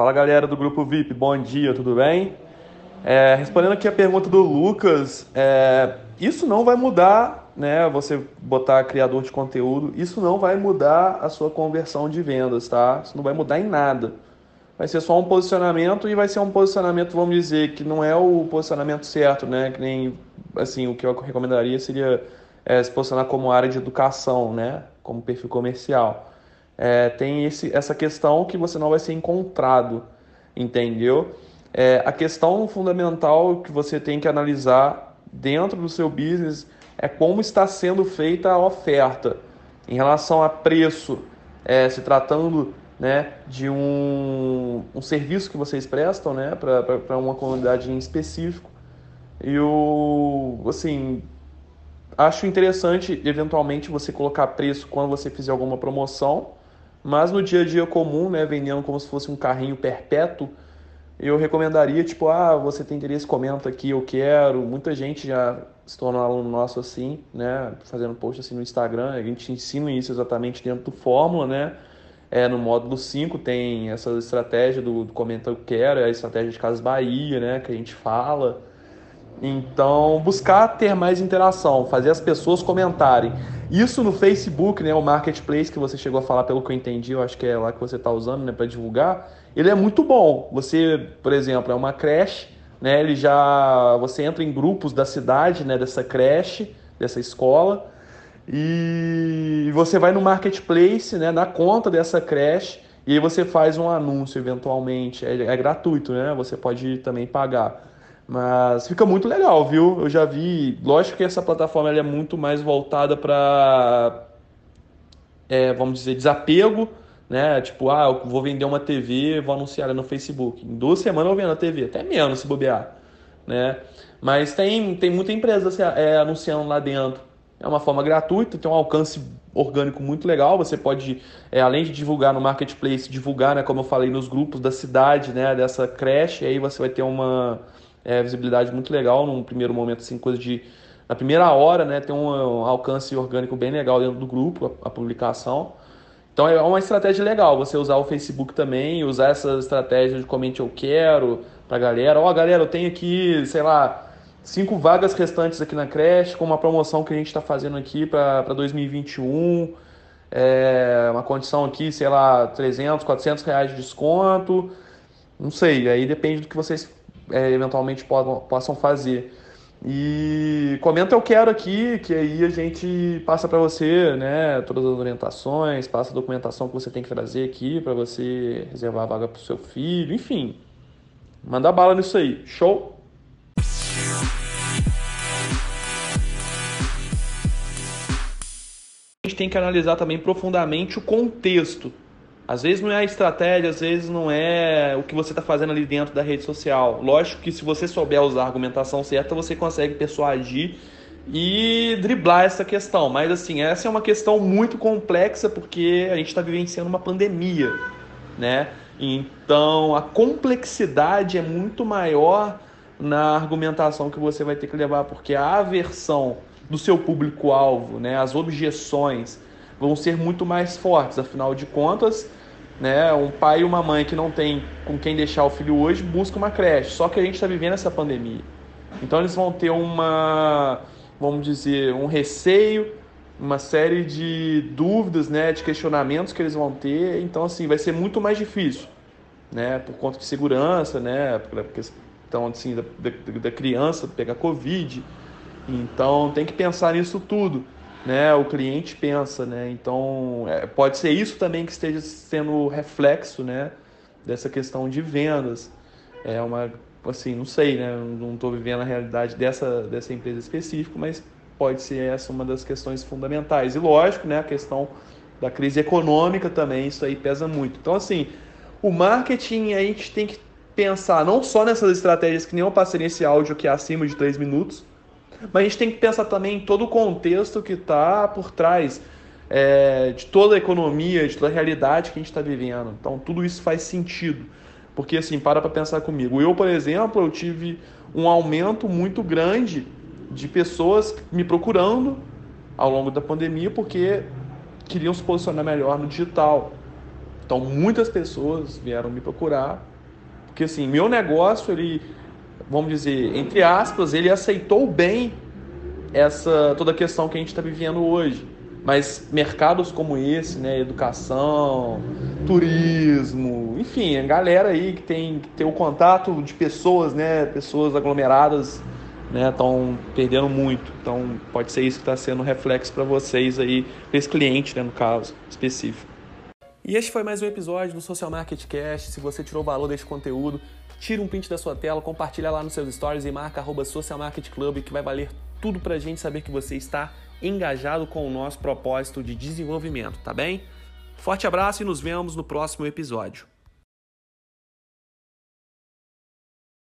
Fala galera do Grupo VIP, bom dia, tudo bem? É, respondendo aqui a pergunta do Lucas, é, isso não vai mudar, né? Você botar criador de conteúdo, isso não vai mudar a sua conversão de vendas, tá? Isso não vai mudar em nada. Vai ser só um posicionamento e vai ser um posicionamento, vamos dizer, que não é o posicionamento certo, né? Que nem, assim, o que eu recomendaria seria é, se posicionar como área de educação, né? Como perfil comercial. É, tem esse, essa questão que você não vai ser encontrado, entendeu? É, a questão fundamental que você tem que analisar dentro do seu business é como está sendo feita a oferta em relação a preço, é, se tratando né, de um, um serviço que vocês prestam né, para uma comunidade em específico. E o, assim, acho interessante eventualmente você colocar preço quando você fizer alguma promoção, mas no dia a dia comum, né, vendendo como se fosse um carrinho perpétuo, eu recomendaria, tipo, ah, você tem interesse, comenta aqui, eu quero. Muita gente já se tornou aluno nosso assim, né? Fazendo post assim no Instagram. A gente ensina isso exatamente dentro do Fórmula, né? É, no módulo 5 tem essa estratégia do, do comenta eu quero, é a estratégia de Casas Bahia, né? Que a gente fala. Então, buscar ter mais interação, fazer as pessoas comentarem. Isso no Facebook, né, o marketplace que você chegou a falar, pelo que eu entendi, eu acho que é lá que você está usando, né, para divulgar. Ele é muito bom. Você, por exemplo, é uma creche, né, ele já você entra em grupos da cidade, né, dessa creche, dessa escola, e você vai no marketplace, né, na conta dessa creche, e aí você faz um anúncio eventualmente. É, é gratuito, né? Você pode também pagar. Mas fica muito legal, viu? Eu já vi. Lógico que essa plataforma é muito mais voltada para, é, vamos dizer, desapego, né? Tipo, ah, eu vou vender uma TV, vou anunciar ela no Facebook. Em duas semanas eu vendo a TV, até menos se bobear, né? Mas tem, tem muita empresa é, anunciando lá dentro. É uma forma gratuita, tem um alcance orgânico muito legal. Você pode, é, além de divulgar no marketplace, divulgar, né, como eu falei, nos grupos da cidade, né, dessa creche. Aí você vai ter uma é, visibilidade muito legal num primeiro momento, assim, coisa de. Na primeira hora, né, tem um, alcance orgânico bem legal dentro do grupo, a, a, publicação. Então é uma estratégia legal você usar o Facebook também, usar essa estratégia de comente eu quero pra galera. Ó, oh, galera, eu tenho aqui, sei lá, cinco vagas restantes aqui na creche, com uma promoção que a gente está fazendo aqui para 2021. É, uma condição aqui, sei lá, 300, 400 reais de desconto. Não sei, aí depende do que vocês é, eventualmente podam, possam fazer. E comenta eu quero aqui, que aí a gente passa para você, né, todas as orientações, passa a documentação que você tem que trazer aqui para você reservar a vaga para o seu filho, enfim. Manda bala nisso aí. Show? A gente tem que analisar também profundamente o contexto às vezes não é a estratégia, às vezes não é o que você está fazendo ali dentro da rede social. Lógico que se você souber usar a argumentação certa, você consegue persuadir e driblar essa questão. Mas assim, essa é uma questão muito complexa porque a gente está vivenciando uma pandemia, né? Então a complexidade é muito maior na argumentação que você vai ter que levar, porque a aversão do seu público-alvo, né, as objeções vão ser muito mais fortes. Afinal de contas, né? Um pai e uma mãe que não tem com quem deixar o filho hoje busca uma creche. Só que a gente está vivendo essa pandemia. Então eles vão ter uma, vamos dizer, um receio, uma série de dúvidas, né, de questionamentos que eles vão ter. Então assim, vai ser muito mais difícil, né, por conta de segurança, né, pela questão assim da, da, da criança pegar covid. Então tem que pensar nisso tudo né, o cliente pensa, né? Então é, pode ser isso também que esteja sendo reflexo, né, dessa questão de vendas. É uma, assim, não sei, né? Não estou vivendo a realidade dessa dessa empresa específica, mas pode ser essa uma das questões fundamentais. E lógico, né, a questão da crise econômica também, isso aí pesa muito. Então assim, o marketing a gente tem que pensar não só nessas estratégias que nem eu passei nesse áudio que é acima de 3 minutos, mas a gente tem que pensar também em todo o contexto que está por trás é, de toda a economia, de toda a realidade que a gente está vivendo. Então, tudo isso faz sentido. Porque, assim, para para pensar comigo. Eu, por exemplo, eu tive um aumento muito grande de pessoas me procurando ao longo da pandemia porque queriam se posicionar melhor no digital. Então muitas pessoas vieram me procurar, porque assim, meu negócio, ele, vamos dizer, entre aspas, ele aceitou bem essa toda a questão que a gente está vivendo hoje. Mas mercados como esse, né, educação, turismo, enfim, a galera aí que tem que ter o contato de pessoas, né, pessoas aglomeradas, né, estão perdendo muito. Então pode ser isso que está sendo reflexo para vocês aí, para esse cliente, né, no caso específico. E este foi mais um episódio do Social Market Cast. Se você tirou valor desse conteúdo, tira um print da sua tela, compartilha lá nos seus stories e marca arroba Social Market Club, que vai valer tudo para a gente saber que você está engajado com o nosso propósito de desenvolvimento, tá bem? Forte abraço e nos vemos no próximo episódio.